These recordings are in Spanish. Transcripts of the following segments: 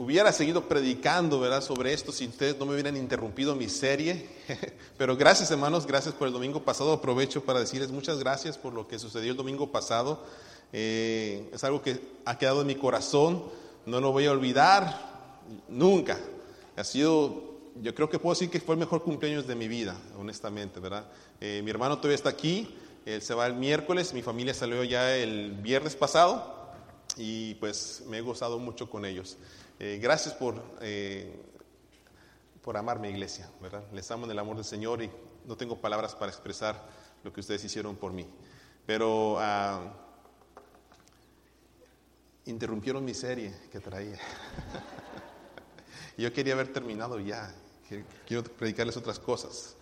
hubiera seguido predicando, ¿verdad? Sobre esto si ustedes no me hubieran interrumpido mi serie. Pero gracias, hermanos, gracias por el domingo pasado. Aprovecho para decirles muchas gracias por lo que sucedió el domingo pasado. Eh, es algo que ha quedado en mi corazón. No lo voy a olvidar nunca. Ha sido, yo creo que puedo decir que fue el mejor cumpleaños de mi vida, honestamente, ¿verdad? Eh, mi hermano todavía está aquí. Él se va el miércoles. Mi familia salió ya el viernes pasado. Y pues me he gozado mucho con ellos. Eh, gracias por, eh, por amar mi iglesia, ¿verdad? Les amo en el amor del Señor y no tengo palabras para expresar lo que ustedes hicieron por mí. Pero ah, interrumpieron mi serie que traía. Yo quería haber terminado ya. Quiero predicarles otras cosas.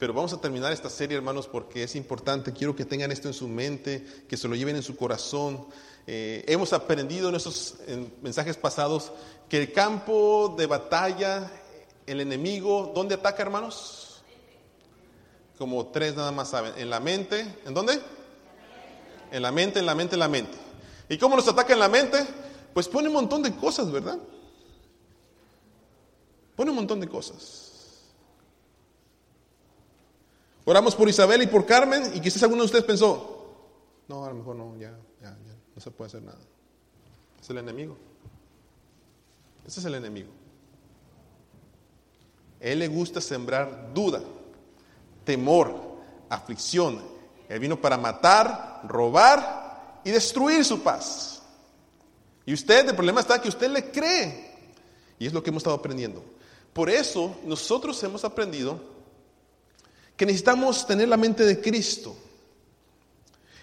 Pero vamos a terminar esta serie, hermanos, porque es importante. Quiero que tengan esto en su mente, que se lo lleven en su corazón. Eh, hemos aprendido en esos mensajes pasados que el campo de batalla, el enemigo, ¿dónde ataca, hermanos? Como tres nada más saben. En la mente, ¿en dónde? En la mente, en la mente, en la mente. ¿Y cómo nos ataca en la mente? Pues pone un montón de cosas, ¿verdad? Pone un montón de cosas. Oramos por Isabel y por Carmen y quizás alguno de ustedes pensó, no, a lo mejor no, ya, no se puede hacer nada. Es el enemigo. Ese es el enemigo. Él le gusta sembrar duda, temor, aflicción. Él vino para matar, robar y destruir su paz. Y usted, el problema está que usted le cree. Y es lo que hemos estado aprendiendo. Por eso nosotros hemos aprendido que necesitamos tener la mente de Cristo.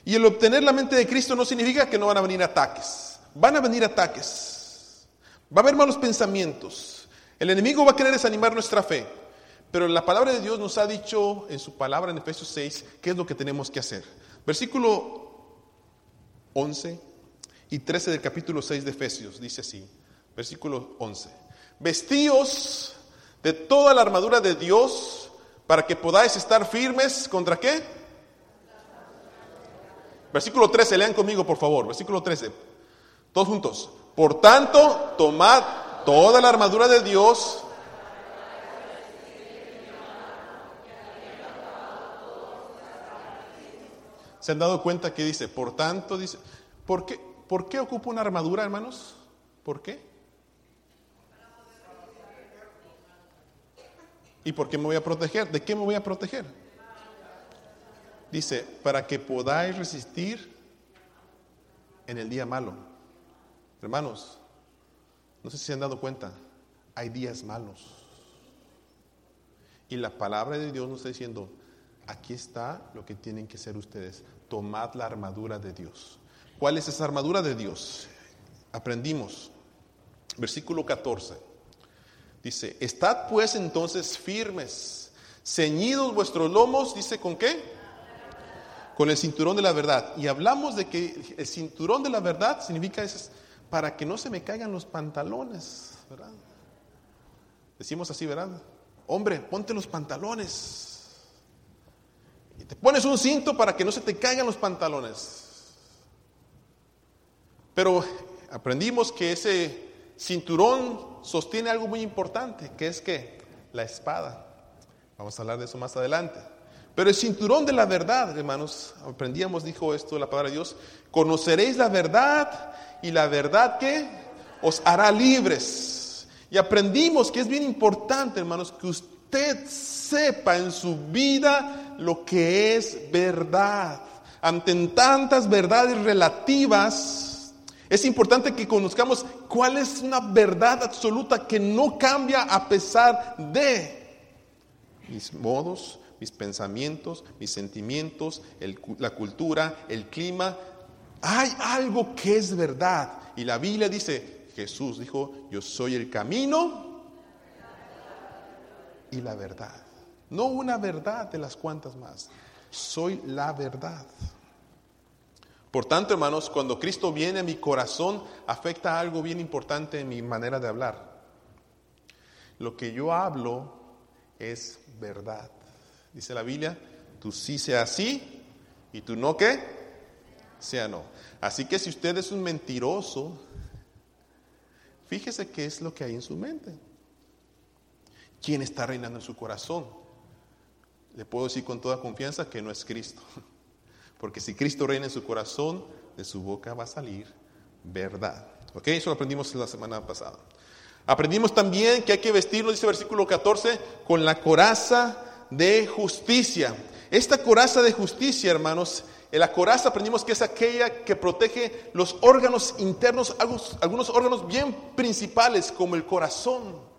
Y el obtener la mente de Cristo no significa que no van a venir ataques. Van a venir ataques. Va a haber malos pensamientos. El enemigo va a querer desanimar nuestra fe. Pero la palabra de Dios nos ha dicho en su palabra en Efesios 6 qué es lo que tenemos que hacer. Versículo 11 y 13 del capítulo 6 de Efesios dice así. Versículo 11. Vestíos de toda la armadura de Dios para que podáis estar firmes contra qué? Versículo 13, lean conmigo por favor. Versículo 13. Todos juntos. Por tanto, tomad toda la armadura de Dios. ¿Se han dado cuenta que dice, por tanto, dice, ¿por qué, ¿por qué ocupo una armadura, hermanos? ¿Por qué? ¿Y por qué me voy a proteger? ¿De qué me voy a proteger? Dice, para que podáis resistir en el día malo. Hermanos, no sé si se han dado cuenta, hay días malos. Y la palabra de Dios nos está diciendo, aquí está lo que tienen que ser ustedes. Tomad la armadura de Dios. ¿Cuál es esa armadura de Dios? Aprendimos. Versículo 14. Dice, estad pues entonces firmes, ceñidos vuestros lomos, dice, ¿con qué? Con el cinturón de la verdad. Y hablamos de que el cinturón de la verdad significa para que no se me caigan los pantalones, ¿verdad? Decimos así, ¿verdad? Hombre, ponte los pantalones. Y te pones un cinto para que no se te caigan los pantalones. Pero aprendimos que ese cinturón sostiene algo muy importante, que es que la espada. Vamos a hablar de eso más adelante. Pero el cinturón de la verdad, hermanos, aprendíamos, dijo esto la palabra de Dios, conoceréis la verdad y la verdad que os hará libres. Y aprendimos que es bien importante, hermanos, que usted sepa en su vida lo que es verdad. Ante tantas verdades relativas, es importante que conozcamos cuál es una verdad absoluta que no cambia a pesar de mis modos, mis pensamientos, mis sentimientos, la cultura, el clima, hay algo que es verdad. Y la Biblia dice, Jesús dijo, yo soy el camino y la verdad. No una verdad de las cuantas más. Soy la verdad. Por tanto, hermanos, cuando Cristo viene a mi corazón, afecta algo bien importante en mi manera de hablar. Lo que yo hablo es verdad. Dice la Biblia, tú sí sea así y tú no qué sea no. Así que si usted es un mentiroso, Fíjese qué es lo que hay en su mente. ¿Quién está reinando en su corazón? Le puedo decir con toda confianza que no es Cristo. Porque si Cristo reina en su corazón, de su boca va a salir verdad. ¿Ok? Eso lo aprendimos la semana pasada. Aprendimos también que hay que vestirnos, dice el versículo 14, con la coraza de justicia. Esta coraza de justicia, hermanos, en la coraza aprendimos que es aquella que protege los órganos internos, algunos órganos bien principales como el corazón.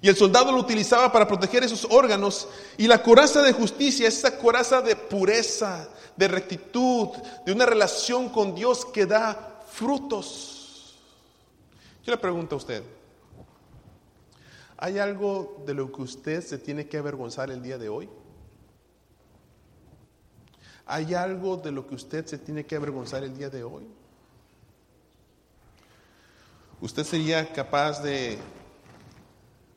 Y el soldado lo utilizaba para proteger esos órganos. Y la coraza de justicia es esa coraza de pureza, de rectitud, de una relación con Dios que da frutos. Yo le pregunto a usted, ¿hay algo de lo que usted se tiene que avergonzar el día de hoy? ¿Hay algo de lo que usted se tiene que avergonzar el día de hoy? ¿Usted sería capaz de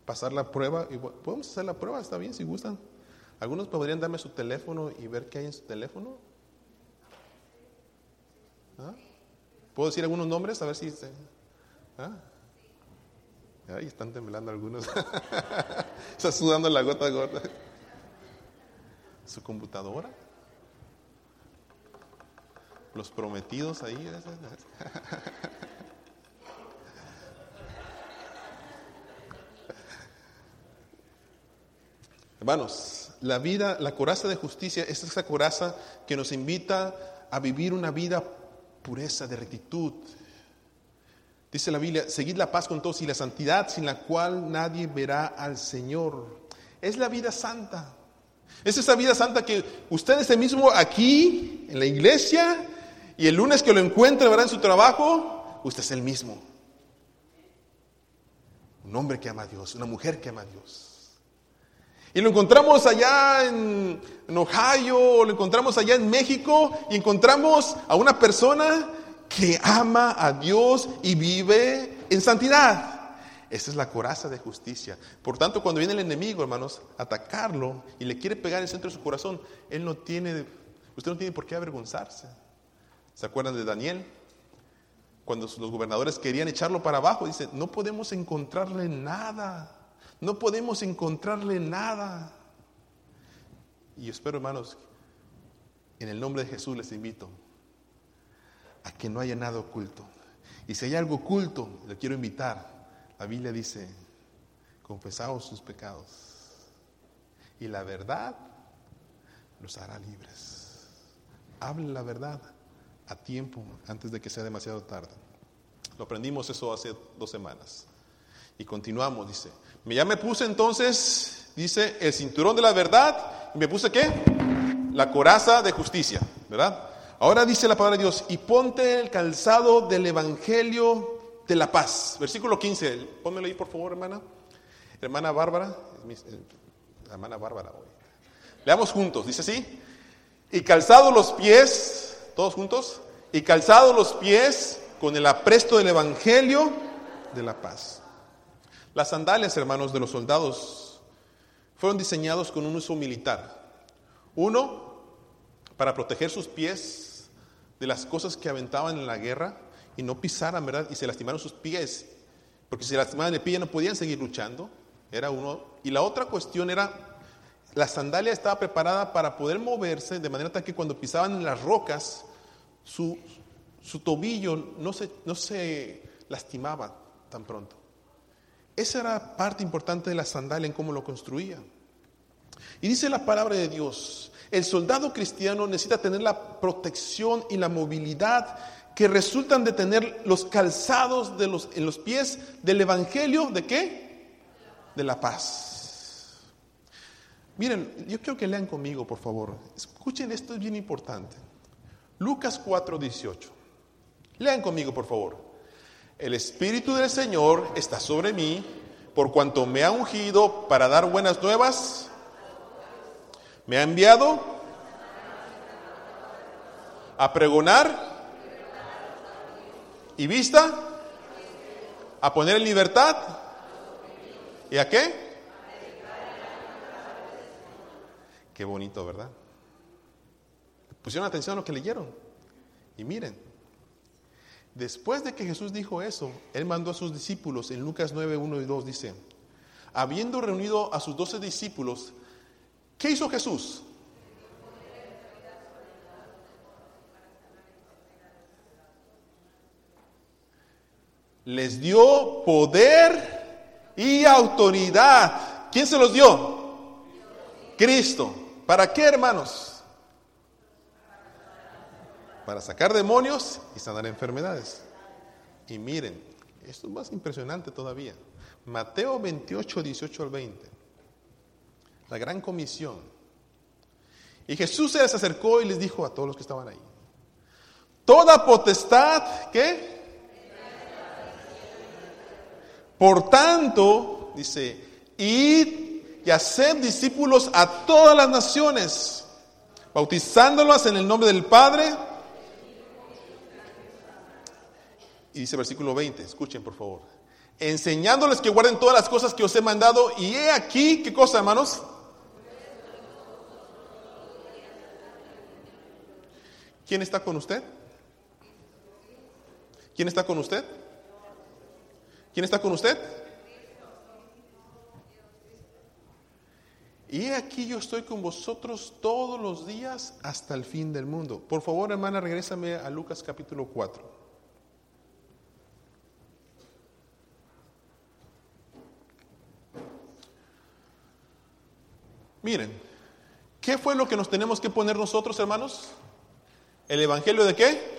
pasar la prueba. Podemos hacer la prueba, está bien, si gustan. Algunos podrían darme su teléfono y ver qué hay en su teléfono. ¿Ah? ¿Puedo decir algunos nombres? A ver si... ¿Ah? Ahí están temblando algunos. Está sudando la gota gorda. Su computadora. Los prometidos ahí. Hermanos, la vida, la coraza de justicia es esa coraza que nos invita a vivir una vida pureza, de rectitud. Dice la Biblia, seguid la paz con todos y la santidad sin la cual nadie verá al Señor. Es la vida santa. Es esa vida santa que usted es el mismo aquí, en la iglesia, y el lunes que lo encuentre, ¿verdad? En su trabajo, usted es el mismo. Un hombre que ama a Dios, una mujer que ama a Dios. Y lo encontramos allá en, Ohio, o lo encontramos allá en México, y encontramos a una persona que ama a Dios y vive en santidad. Esa es la coraza de justicia. Por tanto, cuando viene el enemigo, hermanos, a atacarlo y le quiere pegar el centro de su corazón, él no tiene, usted no tiene por qué avergonzarse. ¿Se acuerdan de Daniel? Cuando los gobernadores querían echarlo para abajo, dice, no podemos encontrarle nada. No podemos encontrarle nada. Y espero, hermanos, en el nombre de Jesús les invito a que no haya nada oculto. Y si hay algo oculto, le quiero invitar. La Biblia dice, confesaos sus pecados. Y la verdad los hará libres. Hable la verdad a tiempo, antes de que sea demasiado tarde. Lo aprendimos eso hace dos semanas. Y continuamos, dice, ya me puse entonces, dice, el cinturón de la verdad, y me puse qué? La coraza de justicia, ¿verdad? Ahora dice la palabra de Dios, y ponte el calzado del evangelio de la paz. Versículo 15, pónmelo ahí por favor, hermana. Hermana Bárbara, eh, hermana Bárbara hoy. Leamos juntos, dice así, y calzado los pies, todos juntos, y calzado los pies con el apresto del evangelio de la paz. Las sandalias, hermanos, de los soldados fueron diseñados con un uso militar. Uno, para proteger sus pies de las cosas que aventaban en la guerra y no pisaran, ¿verdad? Y se lastimaron sus pies, porque si se lastimaban el pie ya no podían seguir luchando. Era uno. Y la otra cuestión era, la sandalia estaba preparada para poder moverse de manera tal que cuando pisaban en las rocas, su, su tobillo no se, no se lastimaba tan pronto. Esa era parte importante de la sandalia en cómo lo construía. Y dice la palabra de Dios, el soldado cristiano necesita tener la protección y la movilidad que resultan de tener los calzados de los, en los pies del Evangelio, ¿de qué? De la paz. Miren, yo quiero que lean conmigo, por favor. Escuchen, esto es bien importante. Lucas 4:18. Lean conmigo, por favor. El Espíritu del Señor está sobre mí, por cuanto me ha ungido para dar buenas nuevas. Me ha enviado a pregonar y vista, a poner en libertad. ¿Y a qué? Qué bonito, ¿verdad? Pusieron atención a lo que leyeron. Y miren, Después de que Jesús dijo eso, Él mandó a sus discípulos en Lucas 9, 1 y 2, dice, habiendo reunido a sus doce discípulos, ¿qué hizo Jesús? Les dio poder y autoridad. ¿Quién se los dio? Cristo. ¿Para qué, hermanos? Para sacar demonios y sanar enfermedades. Y miren, esto es más impresionante todavía. Mateo 28, 18 al 20. La gran comisión. Y Jesús se les acercó y les dijo a todos los que estaban ahí. Toda potestad, ¿qué? Por tanto, dice, id y haced discípulos a todas las naciones, bautizándolas en el nombre del Padre. Y dice versículo 20, escuchen por favor, enseñándoles que guarden todas las cosas que os he mandado. Y he aquí, ¿qué cosa, hermanos? ¿Quién está con usted? ¿Quién está con usted? ¿Quién está con usted? Y aquí yo estoy con vosotros todos los días hasta el fin del mundo. Por favor, hermana, regrésame a Lucas capítulo 4. Miren, ¿qué fue lo que nos tenemos que poner nosotros, hermanos? ¿El Evangelio de qué?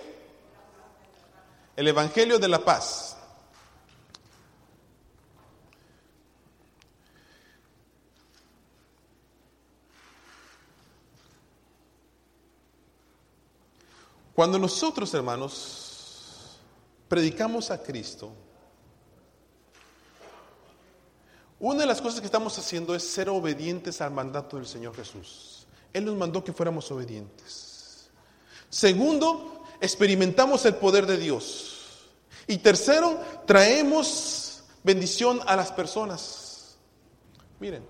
El Evangelio de la paz. Cuando nosotros, hermanos, predicamos a Cristo, una de las cosas que estamos haciendo es ser obedientes al mandato del Señor Jesús. Él nos mandó que fuéramos obedientes. Segundo, experimentamos el poder de Dios. Y tercero, traemos bendición a las personas. Miren,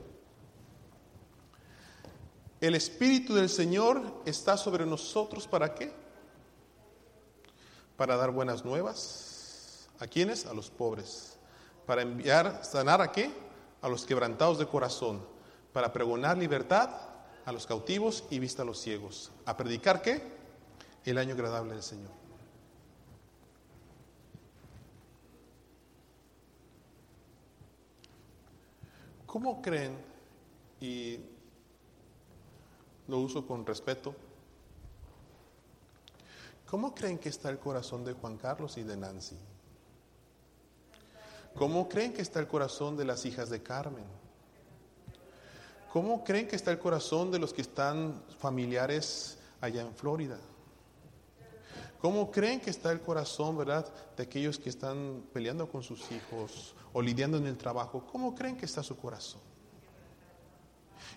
el Espíritu del Señor está sobre nosotros para qué? para dar buenas nuevas. ¿A quiénes? A los pobres. Para enviar, sanar a qué? A los quebrantados de corazón. Para pregonar libertad a los cautivos y vista a los ciegos. ¿A predicar qué? El año agradable del Señor. ¿Cómo creen? Y lo uso con respeto ¿Cómo creen que está el corazón de Juan Carlos y de Nancy? ¿Cómo creen que está el corazón de las hijas de Carmen? ¿Cómo creen que está el corazón de los que están familiares allá en Florida? ¿Cómo creen que está el corazón, verdad, de aquellos que están peleando con sus hijos o lidiando en el trabajo? ¿Cómo creen que está su corazón?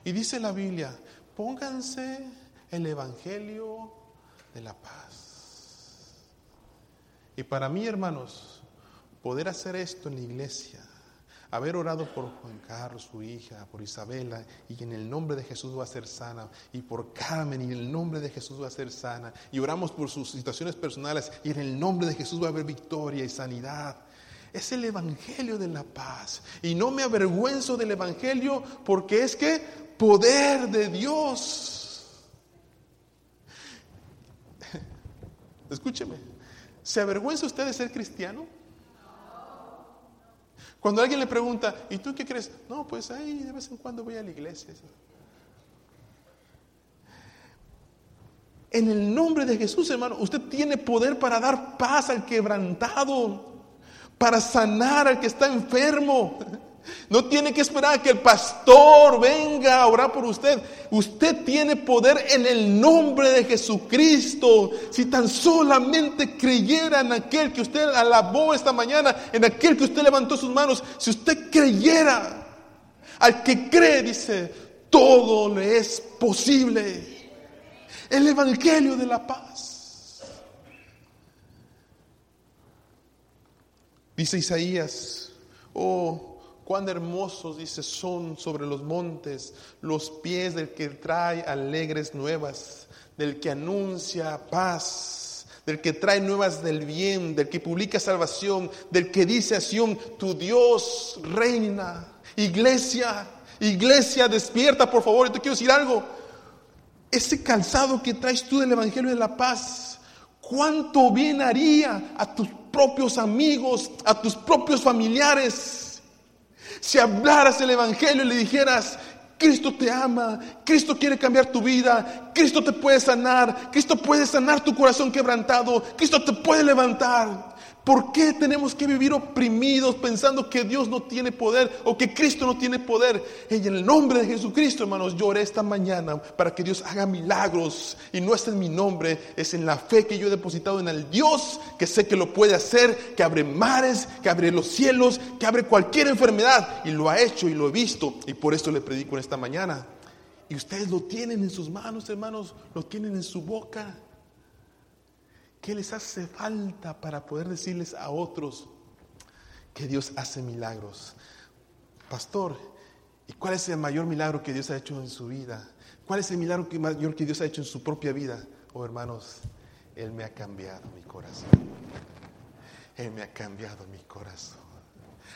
Y dice la Biblia, pónganse el Evangelio de la paz. Y para mí, hermanos, poder hacer esto en la iglesia, haber orado por Juan Carlos, su hija, por Isabela, y en el nombre de Jesús va a ser sana, y por Carmen, y en el nombre de Jesús va a ser sana, y oramos por sus situaciones personales, y en el nombre de Jesús va a haber victoria y sanidad. Es el Evangelio de la paz. Y no me avergüenzo del Evangelio porque es que poder de Dios. Escúcheme. ¿Se avergüenza usted de ser cristiano? Cuando alguien le pregunta, ¿y tú qué crees? No, pues ahí de vez en cuando voy a la iglesia. En el nombre de Jesús, hermano, usted tiene poder para dar paz al quebrantado, para sanar al que está enfermo. No tiene que esperar a que el pastor venga a orar por usted. Usted tiene poder en el nombre de Jesucristo. Si tan solamente creyera en aquel que usted alabó esta mañana, en aquel que usted levantó sus manos, si usted creyera, al que cree, dice, todo le es posible. El Evangelio de la paz. Dice Isaías, oh, Cuán hermosos, dice, son sobre los montes los pies del que trae alegres nuevas, del que anuncia paz, del que trae nuevas del bien, del que publica salvación, del que dice a Sion, tu Dios reina. Iglesia, iglesia, despierta por favor. Y te quiero decir algo. Ese calzado que traes tú del Evangelio de la Paz, ¿cuánto bien haría a tus propios amigos, a tus propios familiares? Si hablaras el Evangelio y le dijeras, Cristo te ama, Cristo quiere cambiar tu vida, Cristo te puede sanar, Cristo puede sanar tu corazón quebrantado, Cristo te puede levantar. ¿Por qué tenemos que vivir oprimidos pensando que Dios no tiene poder o que Cristo no tiene poder? Y en el nombre de Jesucristo, hermanos, lloré esta mañana para que Dios haga milagros. Y no es en mi nombre, es en la fe que yo he depositado en el Dios que sé que lo puede hacer, que abre mares, que abre los cielos, que abre cualquier enfermedad. Y lo ha hecho y lo he visto. Y por esto le predico en esta mañana. Y ustedes lo tienen en sus manos, hermanos, lo tienen en su boca. ¿Qué les hace falta para poder decirles a otros que Dios hace milagros? Pastor, ¿y cuál es el mayor milagro que Dios ha hecho en su vida? ¿Cuál es el milagro mayor que Dios ha hecho en su propia vida? Oh hermanos, Él me ha cambiado mi corazón. Él me ha cambiado mi corazón.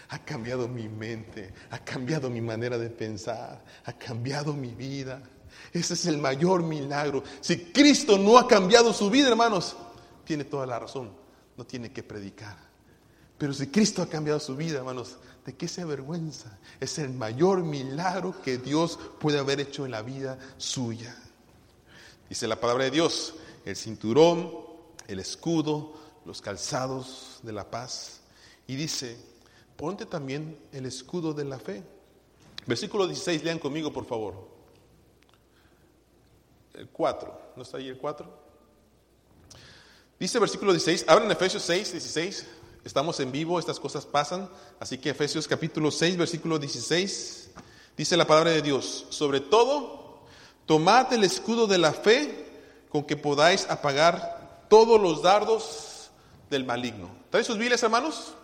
Ha cambiado mi mente, ha cambiado mi manera de pensar, ha cambiado mi vida. Ese es el mayor milagro. Si Cristo no ha cambiado su vida, hermanos, tiene toda la razón, no tiene que predicar. Pero si Cristo ha cambiado su vida, hermanos, ¿de qué se avergüenza? Es el mayor milagro que Dios puede haber hecho en la vida suya. Dice la palabra de Dios, el cinturón, el escudo, los calzados de la paz. Y dice, ponte también el escudo de la fe. Versículo 16, lean conmigo, por favor. El 4, ¿no está ahí el 4? Dice versículo 16, abren Efesios 6, 16. Estamos en vivo, estas cosas pasan. Así que Efesios capítulo 6, versículo 16, dice la palabra de Dios. Sobre todo, tomad el escudo de la fe con que podáis apagar todos los dardos del maligno. ¿Trae sus Biblias, hermanos?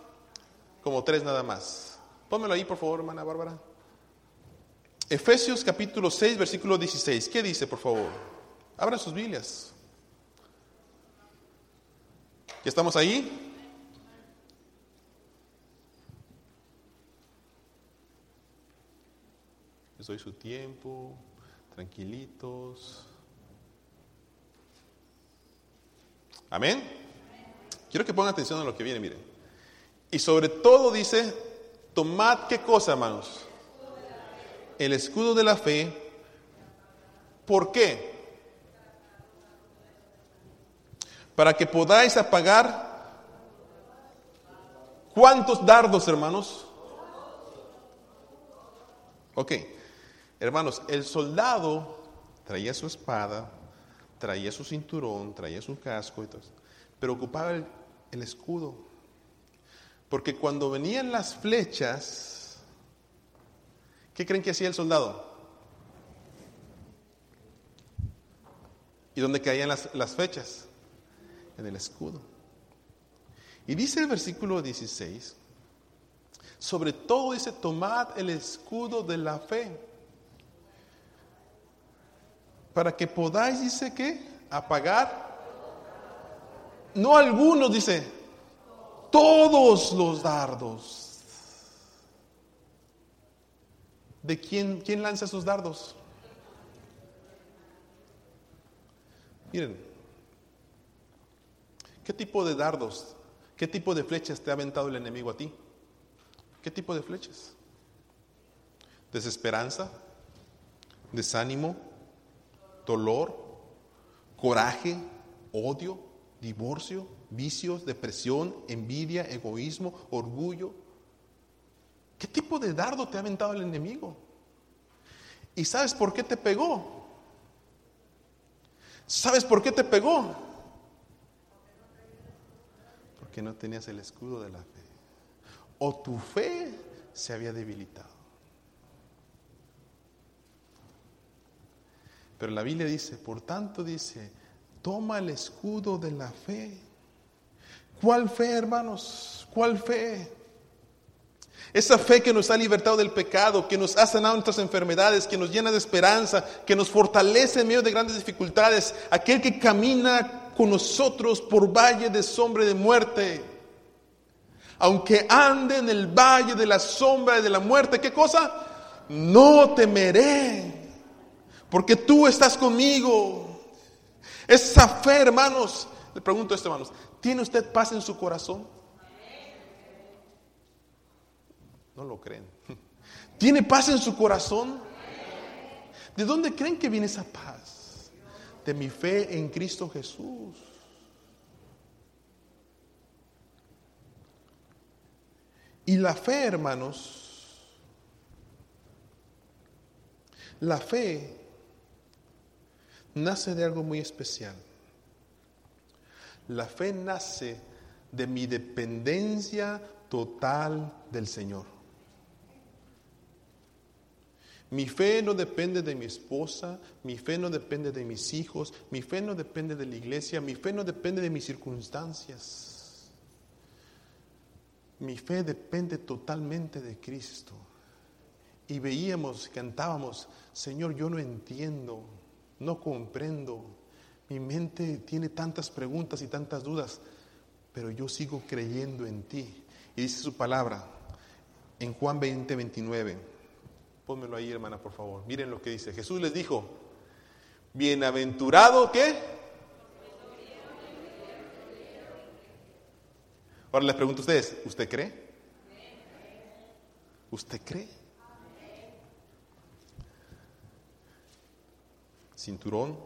Como tres nada más. Pónmelo ahí, por favor, hermana Bárbara. Efesios capítulo 6, versículo 16. ¿Qué dice, por favor? Abran sus Biblias. ¿Ya estamos ahí? Les doy su tiempo, tranquilitos. Amén. Quiero que pongan atención a lo que viene, miren. Y sobre todo dice, tomad qué cosa, hermanos. El escudo de la fe. ¿Por qué? para que podáis apagar cuántos dardos, hermanos. Ok, hermanos, el soldado traía su espada, traía su cinturón, traía su casco y todo, pero ocupaba el, el escudo. Porque cuando venían las flechas, ¿qué creen que hacía el soldado? ¿Y dónde caían las, las flechas? en el escudo. Y dice el versículo 16, sobre todo dice, tomad el escudo de la fe, para que podáis, dice que, apagar, no algunos, dice, todos los dardos. ¿De quién, quién lanza sus dardos? Miren, ¿Qué tipo de dardos, qué tipo de flechas te ha aventado el enemigo a ti? ¿Qué tipo de flechas? ¿Desesperanza? ¿Desánimo? ¿Dolor? ¿Coraje? ¿Odio? ¿Divorcio? ¿Vicios? ¿Depresión? ¿Envidia? ¿Egoísmo? ¿Orgullo? ¿Qué tipo de dardo te ha aventado el enemigo? ¿Y sabes por qué te pegó? ¿Sabes por qué te pegó? que no tenías el escudo de la fe. O tu fe se había debilitado. Pero la Biblia dice, por tanto dice, toma el escudo de la fe. ¿Cuál fe, hermanos? ¿Cuál fe? Esa fe que nos ha libertado del pecado, que nos ha sanado nuestras enfermedades, que nos llena de esperanza, que nos fortalece en medio de grandes dificultades. Aquel que camina con nosotros por valle de sombra y de muerte. Aunque ande en el valle de la sombra y de la muerte, ¿qué cosa? No temeré, porque tú estás conmigo. Esa fe, hermanos, le pregunto esto, hermanos, ¿tiene usted paz en su corazón? No lo creen. ¿Tiene paz en su corazón? ¿De dónde creen que viene esa paz? De mi fe en Cristo Jesús. Y la fe, hermanos, la fe nace de algo muy especial. La fe nace de mi dependencia total del Señor. Mi fe no depende de mi esposa, mi fe no depende de mis hijos, mi fe no depende de la iglesia, mi fe no depende de mis circunstancias. Mi fe depende totalmente de Cristo. Y veíamos, cantábamos, Señor, yo no entiendo, no comprendo. Mi mente tiene tantas preguntas y tantas dudas, pero yo sigo creyendo en ti. Y dice su palabra en Juan 20, 29. Pónmelo ahí, hermana, por favor. Miren lo que dice. Jesús les dijo, bienaventurado, ¿qué? Ahora les pregunto a ustedes, ¿usted cree? ¿Usted cree? Cinturón,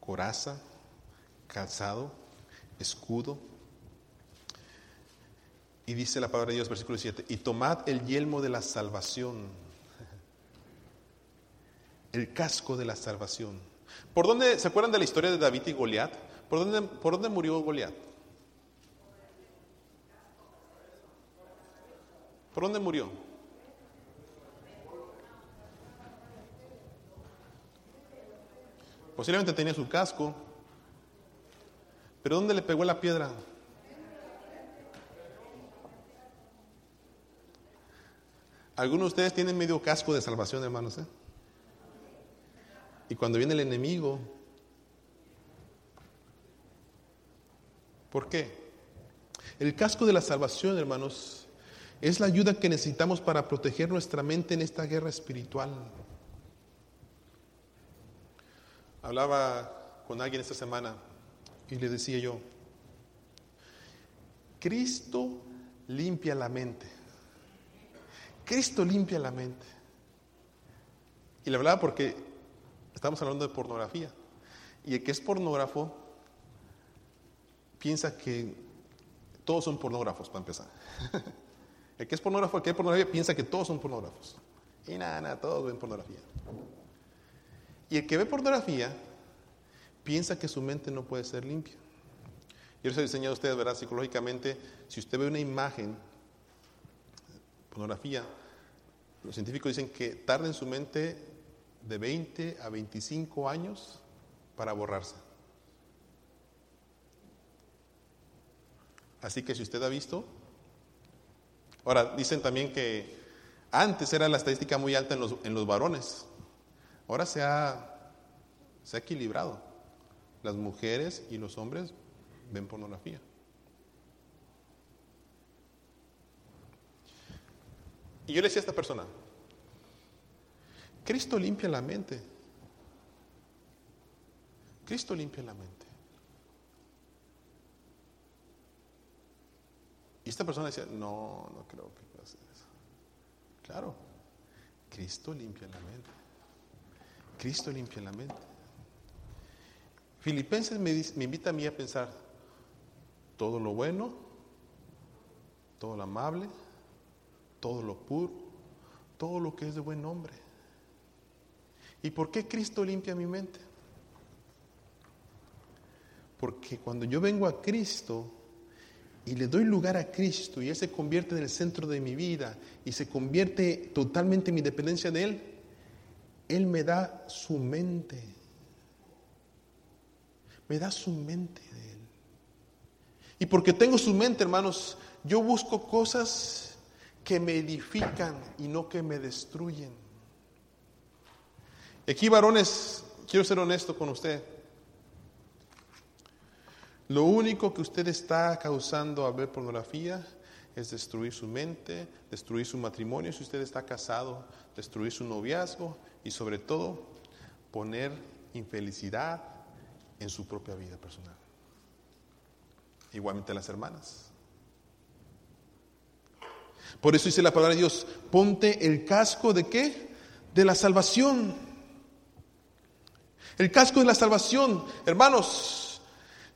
coraza, calzado, escudo. Y dice la palabra de Dios, versículo 7, y tomad el yelmo de la salvación, el casco de la salvación. ¿Por dónde, se acuerdan de la historia de David y Goliat? ¿Por dónde, por dónde murió Goliat? ¿Por dónde murió? Posiblemente tenía su casco, pero ¿dónde le pegó la piedra? Algunos de ustedes tienen medio casco de salvación, hermanos. ¿eh? Y cuando viene el enemigo, ¿por qué? El casco de la salvación, hermanos, es la ayuda que necesitamos para proteger nuestra mente en esta guerra espiritual. Hablaba con alguien esta semana y le decía yo, Cristo limpia la mente. Cristo limpia la mente. Y le hablaba porque estamos hablando de pornografía. Y el que es pornógrafo piensa que todos son pornógrafos, para empezar. el que es pornógrafo, el que es pornografía, piensa que todos son pornógrafos. Y nada, nada, todos ven pornografía. Y el que ve pornografía piensa que su mente no puede ser limpia. Yo les he enseñado a ustedes, ¿verdad? Psicológicamente, si usted ve una imagen pornografía, los científicos dicen que tarda en su mente de 20 a 25 años para borrarse. Así que si usted ha visto, ahora dicen también que antes era la estadística muy alta en los, en los varones, ahora se ha, se ha equilibrado. Las mujeres y los hombres ven pornografía. Y yo le decía a esta persona, Cristo limpia la mente. Cristo limpia la mente. Y esta persona decía, no, no creo que pase eso. Claro, Cristo limpia la mente. Cristo limpia la mente. Filipenses me, me invita a mí a pensar todo lo bueno, todo lo amable, todo lo puro, todo lo que es de buen nombre. ¿Y por qué Cristo limpia mi mente? Porque cuando yo vengo a Cristo y le doy lugar a Cristo y Él se convierte en el centro de mi vida y se convierte totalmente en mi dependencia de Él, Él me da su mente. Me da su mente de Él. Y porque tengo su mente, hermanos, yo busco cosas que me edifican y no que me destruyen. Aquí, varones, quiero ser honesto con usted. Lo único que usted está causando al ver pornografía es destruir su mente, destruir su matrimonio si usted está casado, destruir su noviazgo y sobre todo poner infelicidad en su propia vida personal. Igualmente las hermanas. Por eso dice la palabra de Dios, ponte el casco de qué? De la salvación. El casco de la salvación, hermanos,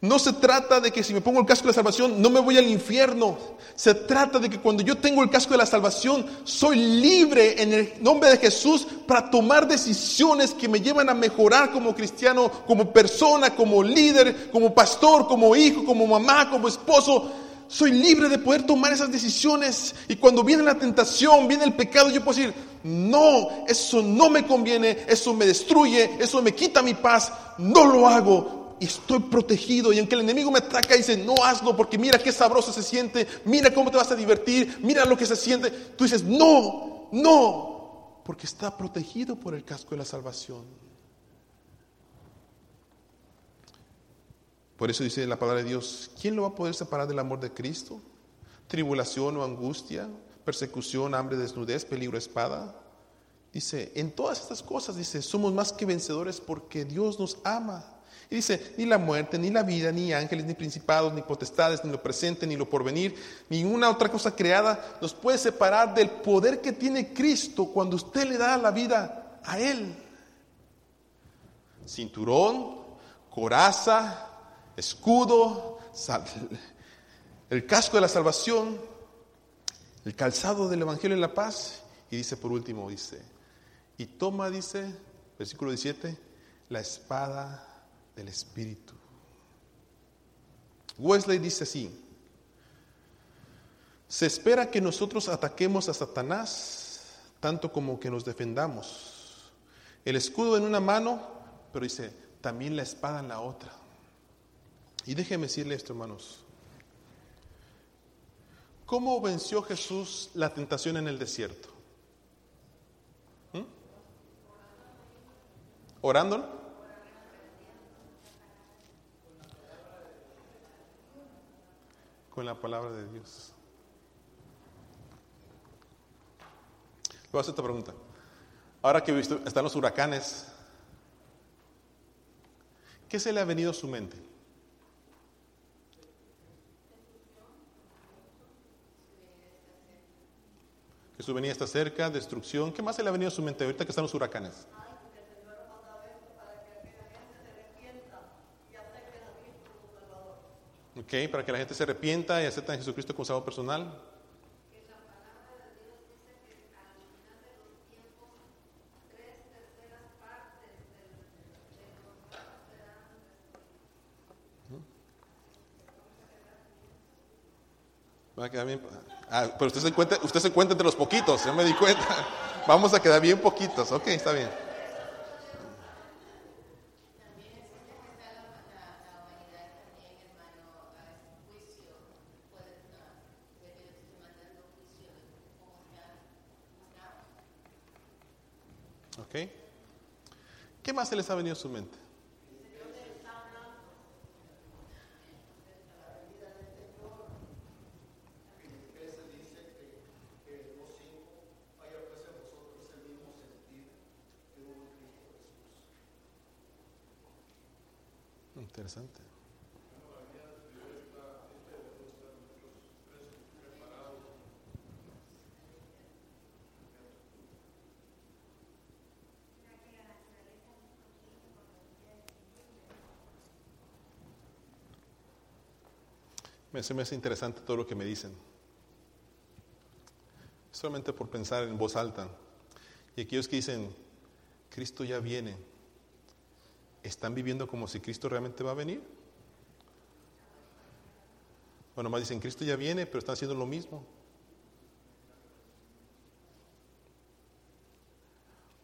no se trata de que si me pongo el casco de la salvación no me voy al infierno. Se trata de que cuando yo tengo el casco de la salvación soy libre en el nombre de Jesús para tomar decisiones que me llevan a mejorar como cristiano, como persona, como líder, como pastor, como hijo, como mamá, como esposo soy libre de poder tomar esas decisiones. Y cuando viene la tentación, viene el pecado, yo puedo decir, no, eso no me conviene, eso me destruye, eso me quita mi paz, no lo hago. Y estoy protegido. Y aunque el enemigo me ataca y dice, no hazlo porque mira qué sabroso se siente, mira cómo te vas a divertir, mira lo que se siente. Tú dices, no, no, porque está protegido por el casco de la salvación. Por eso dice la palabra de Dios, ¿quién lo va a poder separar del amor de Cristo? Tribulación o angustia, persecución, hambre, desnudez, peligro, espada. Dice, en todas estas cosas, dice, somos más que vencedores porque Dios nos ama. Y dice, ni la muerte, ni la vida, ni ángeles, ni principados, ni potestades, ni lo presente, ni lo porvenir, ni ninguna otra cosa creada nos puede separar del poder que tiene Cristo cuando usted le da la vida a Él. Cinturón, coraza, escudo, el casco de la salvación, el calzado del Evangelio en la paz. Y dice por último, dice, y toma, dice, versículo 17, la espada del Espíritu. Wesley dice así, se espera que nosotros ataquemos a Satanás tanto como que nos defendamos. El escudo en una mano, pero dice, también la espada en la otra. Y déjeme decirle esto, hermanos. ¿Cómo venció Jesús la tentación en el desierto? ¿Mm? ¿Orando? Con la palabra de Dios. A hacer esta pregunta. Ahora que están los huracanes, ¿qué se le ha venido a su mente? Jesús venía está cerca, destrucción. ¿Qué más se le ha venido a su mente ahorita que están los huracanes? Ok, para que la gente se arrepienta y acepte a Jesucristo como Salvador personal. Va a quedar bien. Ah, pero usted se, encuentra, usted se encuentra entre los poquitos, ya me di cuenta. Vamos a quedar bien poquitos. Ok, está bien. ¿Qué más se les ha venido a su mente? Interesante. Me, se me hace interesante todo lo que me dicen. Solamente por pensar en voz alta. Y aquellos que dicen, Cristo ya viene, ¿Están viviendo como si Cristo realmente va a venir? Bueno, más dicen, Cristo ya viene, pero están haciendo lo mismo.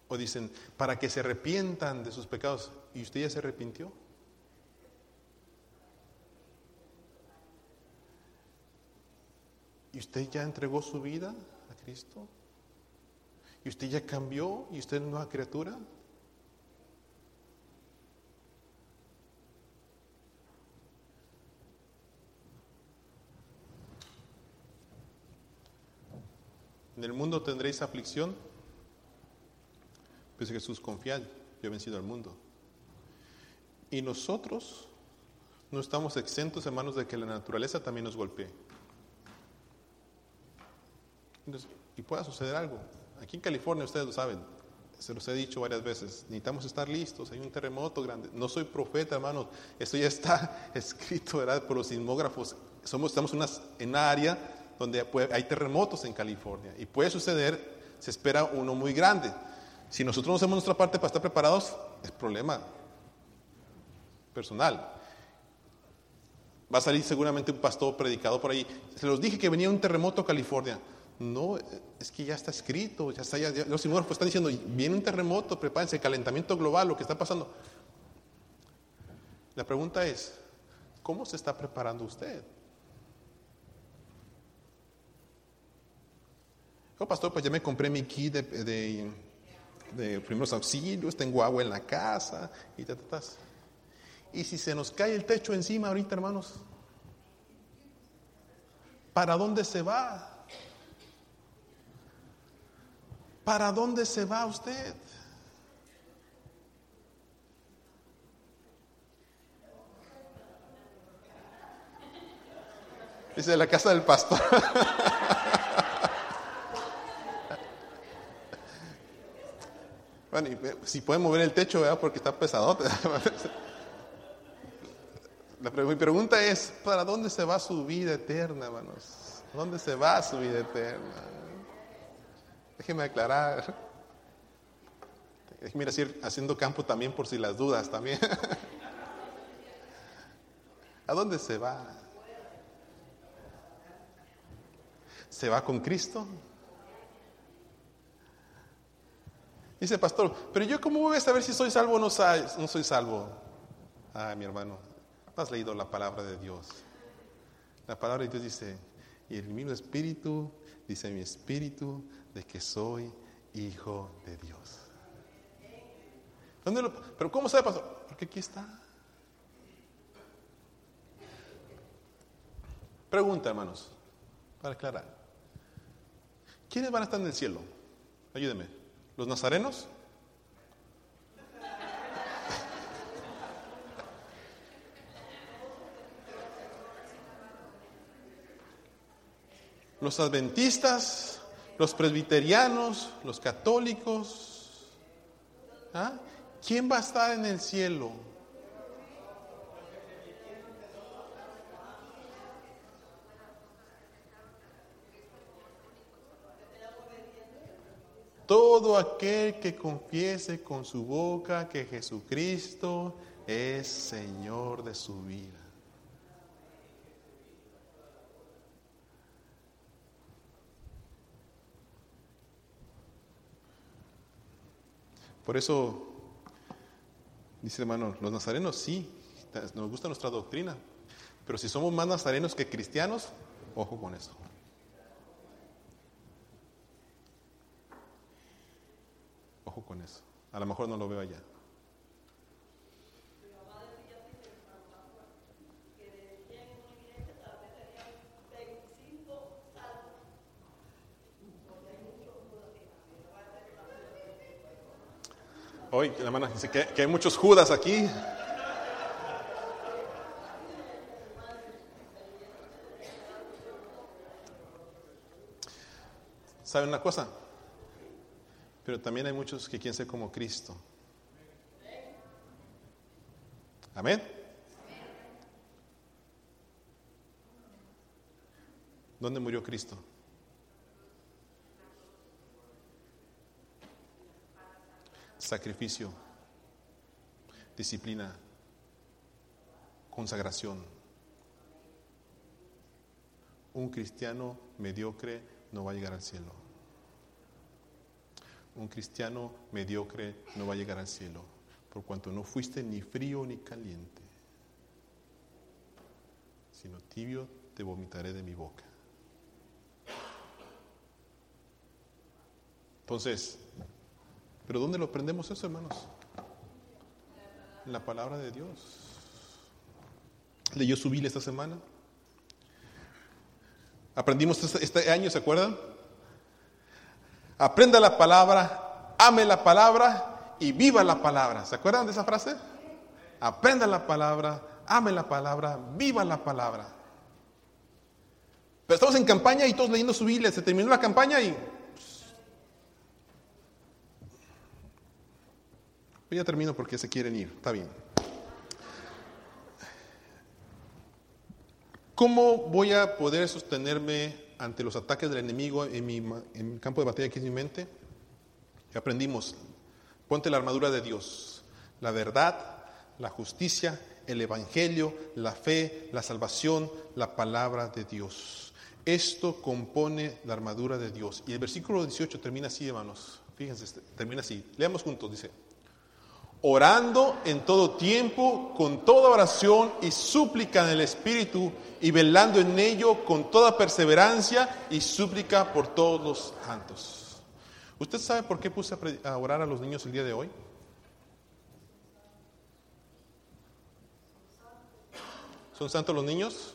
O dicen, para que se arrepientan de sus pecados. ¿Y usted ya se arrepintió? ¿Y usted ya entregó su vida a Cristo? ¿Y usted ya cambió? ¿Y usted es nueva criatura? En el mundo tendréis aflicción, pues Jesús confiad, yo he vencido al mundo. Y nosotros no estamos exentos, hermanos, de que la naturaleza también nos golpee. Y pueda suceder algo. Aquí en California, ustedes lo saben, se los he dicho varias veces, necesitamos estar listos, hay un terremoto grande. No soy profeta, hermanos, esto ya está escrito, ¿verdad? Por los sismógrafos. Somos, estamos en una, en una área donde hay terremotos en California y puede suceder, se espera uno muy grande. Si nosotros no hacemos nuestra parte para estar preparados, es problema personal. Va a salir seguramente un pastor predicado por ahí. Se los dije que venía un terremoto a California. No, es que ya está escrito, ya está, los sismógrafos están diciendo, viene un terremoto, prepárense, calentamiento global, lo que está pasando. La pregunta es, ¿cómo se está preparando usted? Oh, pastor, pues ya me compré mi kit de, de, primeros auxilios, tengo agua en la casa y ta, ta, Y si se nos cae el techo encima ahorita, hermanos, ¿para dónde se va? ¿Para dónde se va usted? Dice la casa del pastor. Bueno, si puede mover el techo, ¿verdad? Porque está pesadote. mi pregunta es, ¿para dónde se va su vida eterna, hermanos? ¿Dónde se va su vida eterna? Déjeme aclarar. Déjeme ir haciendo campo también por si las dudas también. ¿A dónde se va? ¿Se va con Cristo? Dice pastor, pero yo cómo voy a saber si soy salvo o no, soy salvo. Ah, mi hermano, no has leído la palabra de Dios. La palabra de Dios dice, y el mismo espíritu, dice mi espíritu, de que soy hijo de Dios. ¿Dónde pero ¿cómo sabe pastor? Porque aquí está. Pregunta, hermanos, para aclarar. ¿Quiénes van a estar en el cielo? Ayúdeme. ¿Los nazarenos? Los adventistas, los presbiterianos, los católicos. ¿Ah? ¿Quién va a estar en el cielo? Todo aquel que confiese con su boca que Jesucristo es Señor de su vida. Por eso, dice hermano, los nazarenos sí, nos gusta nuestra doctrina, pero si somos más nazarenos que cristianos, ojo con eso. con eso. A lo mejor no lo veo allá. Que, que hay muchos Judas aquí. ¿Saben una cosa? Pero también hay muchos que quieren ser como Cristo. Amén. ¿Dónde murió Cristo? sacrificio, disciplina, consagración. Un cristiano mediocre no va a llegar al cielo. Un cristiano mediocre no va a llegar al cielo, por cuanto no fuiste ni frío ni caliente, sino tibio te vomitaré de mi boca. Entonces, ¿pero dónde lo aprendemos eso, hermanos? En la palabra de Dios. ¿Leyó su Biblia esta semana? ¿Aprendimos este, este año, se acuerdan? Aprenda la palabra, ame la palabra y viva la palabra. ¿Se acuerdan de esa frase? Aprenda la palabra, ame la palabra, viva la palabra. Pero estamos en campaña y todos leyendo su Biblia. Se terminó la campaña y. Ya termino porque se quieren ir. Está bien. ¿Cómo voy a poder sostenerme ante los ataques del enemigo en mi, campo de batalla que es mi mente? aprendimos. Ponte la armadura de Dios. La verdad, la justicia, el evangelio, la fe, la salvación, la palabra de Dios. Esto compone la armadura de Dios. Y el versículo 18 termina así, hermanos. Fíjense, este, termina así. Leamos juntos, dice. Orando en todo tiempo, con toda oración y súplica en el Espíritu, y velando en ello con toda perseverancia y súplica por todos los santos. ¿Usted sabe por qué puse a orar a los niños el día de hoy? ¿Son santos los niños?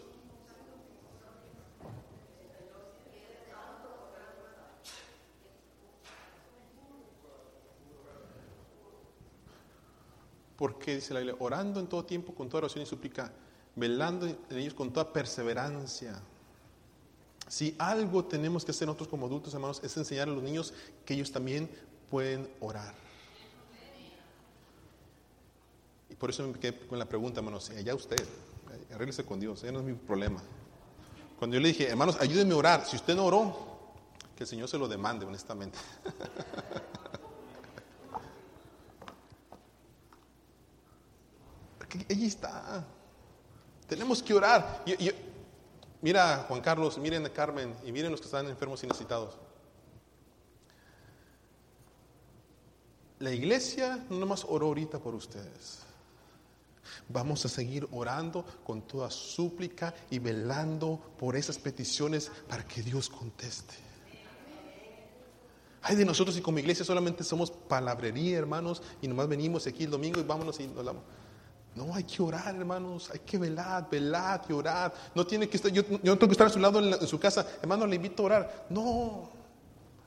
Porque dice la Biblia, orando en todo tiempo con toda oración y súplica, velando en ellos con toda perseverancia. Si algo tenemos que hacer nosotros como adultos, hermanos, es enseñar a los niños que ellos también pueden orar. Y por eso me quedé con la pregunta, hermanos, allá usted, arréglese con Dios, ya no es mi problema. Cuando yo le dije, hermanos, ayúdenme a orar, si usted no oró, que el Señor se lo demande, honestamente. allí está. Tenemos que orar. mira, Juan Carlos, miren a Carmen y miren los que están enfermos y necesitados. La iglesia no nomás oró ahorita por ustedes. Vamos a seguir orando con toda súplica y velando por esas peticiones para que Dios conteste. Ay de nosotros y como iglesia solamente somos palabrería, hermanos, y nomás venimos aquí el domingo y vámonos y nos damos. No, hay que orar, hermanos, hay que velar, velar y orar. No tiene que estar, yo, no tengo que estar a su lado en, su casa, hermano, le invito a orar. No,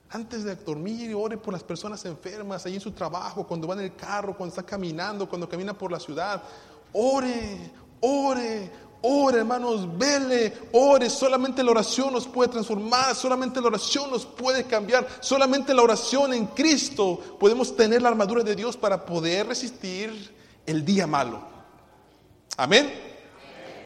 antes de dormir, ore por las personas enfermas, ahí en su trabajo, cuando va en el carro, cuando está caminando, cuando camina por la ciudad. Ore, ore, ore, hermanos, vele, ore. Solamente la oración nos puede transformar, solamente la oración nos puede cambiar, solamente la oración en Cristo podemos tener la armadura de Dios para poder resistir el día malo. Amén.